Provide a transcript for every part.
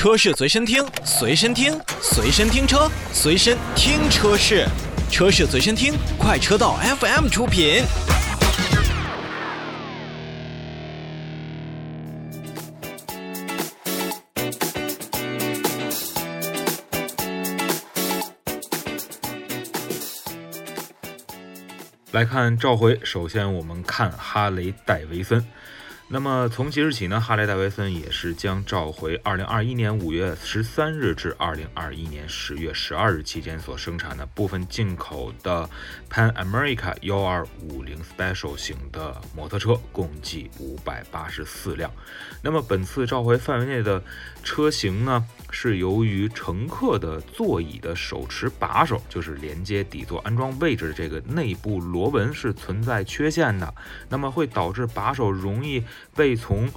车是随身听，随身听，随身听车，随身听车是，车是随身听，快车道 FM 出品。来看召回，首先我们看哈雷戴维森。那么从即日起呢，哈雷戴维森也是将召回2021年5月13日至2021年10月12日期间所生产的部分进口的 Pan America 1250 Special 型的摩托车，共计584辆。那么本次召回范围内的车型呢，是由于乘客的座椅的手持把手，就是连接底座安装位置的这个内部螺纹是存在缺陷的，那么会导致把手容易。被从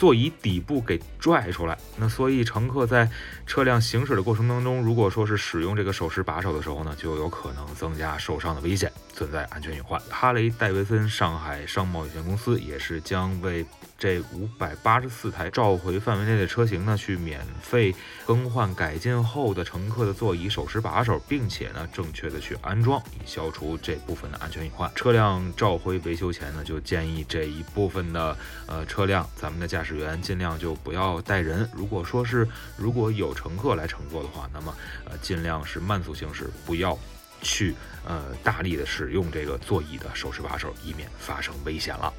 座椅底部给拽出来，那所以乘客在车辆行驶的过程当中，如果说是使用这个手持把手的时候呢，就有可能增加受伤的危险，存在安全隐患。哈雷戴维森上海商贸有限公司也是将为这五百八十四台召回范围内的车型呢，去免费更换改进后的乘客的座椅手持把手，并且呢，正确的去安装，以消除这部分的安全隐患。车辆召回维修前呢，就建议这一部分的呃车辆，咱们的驾驶驶员尽量就不要带人。如果说是如果有乘客来乘坐的话，那么呃尽量是慢速行驶，不要去呃大力的使用这个座椅的手持把手，以免发生危险了。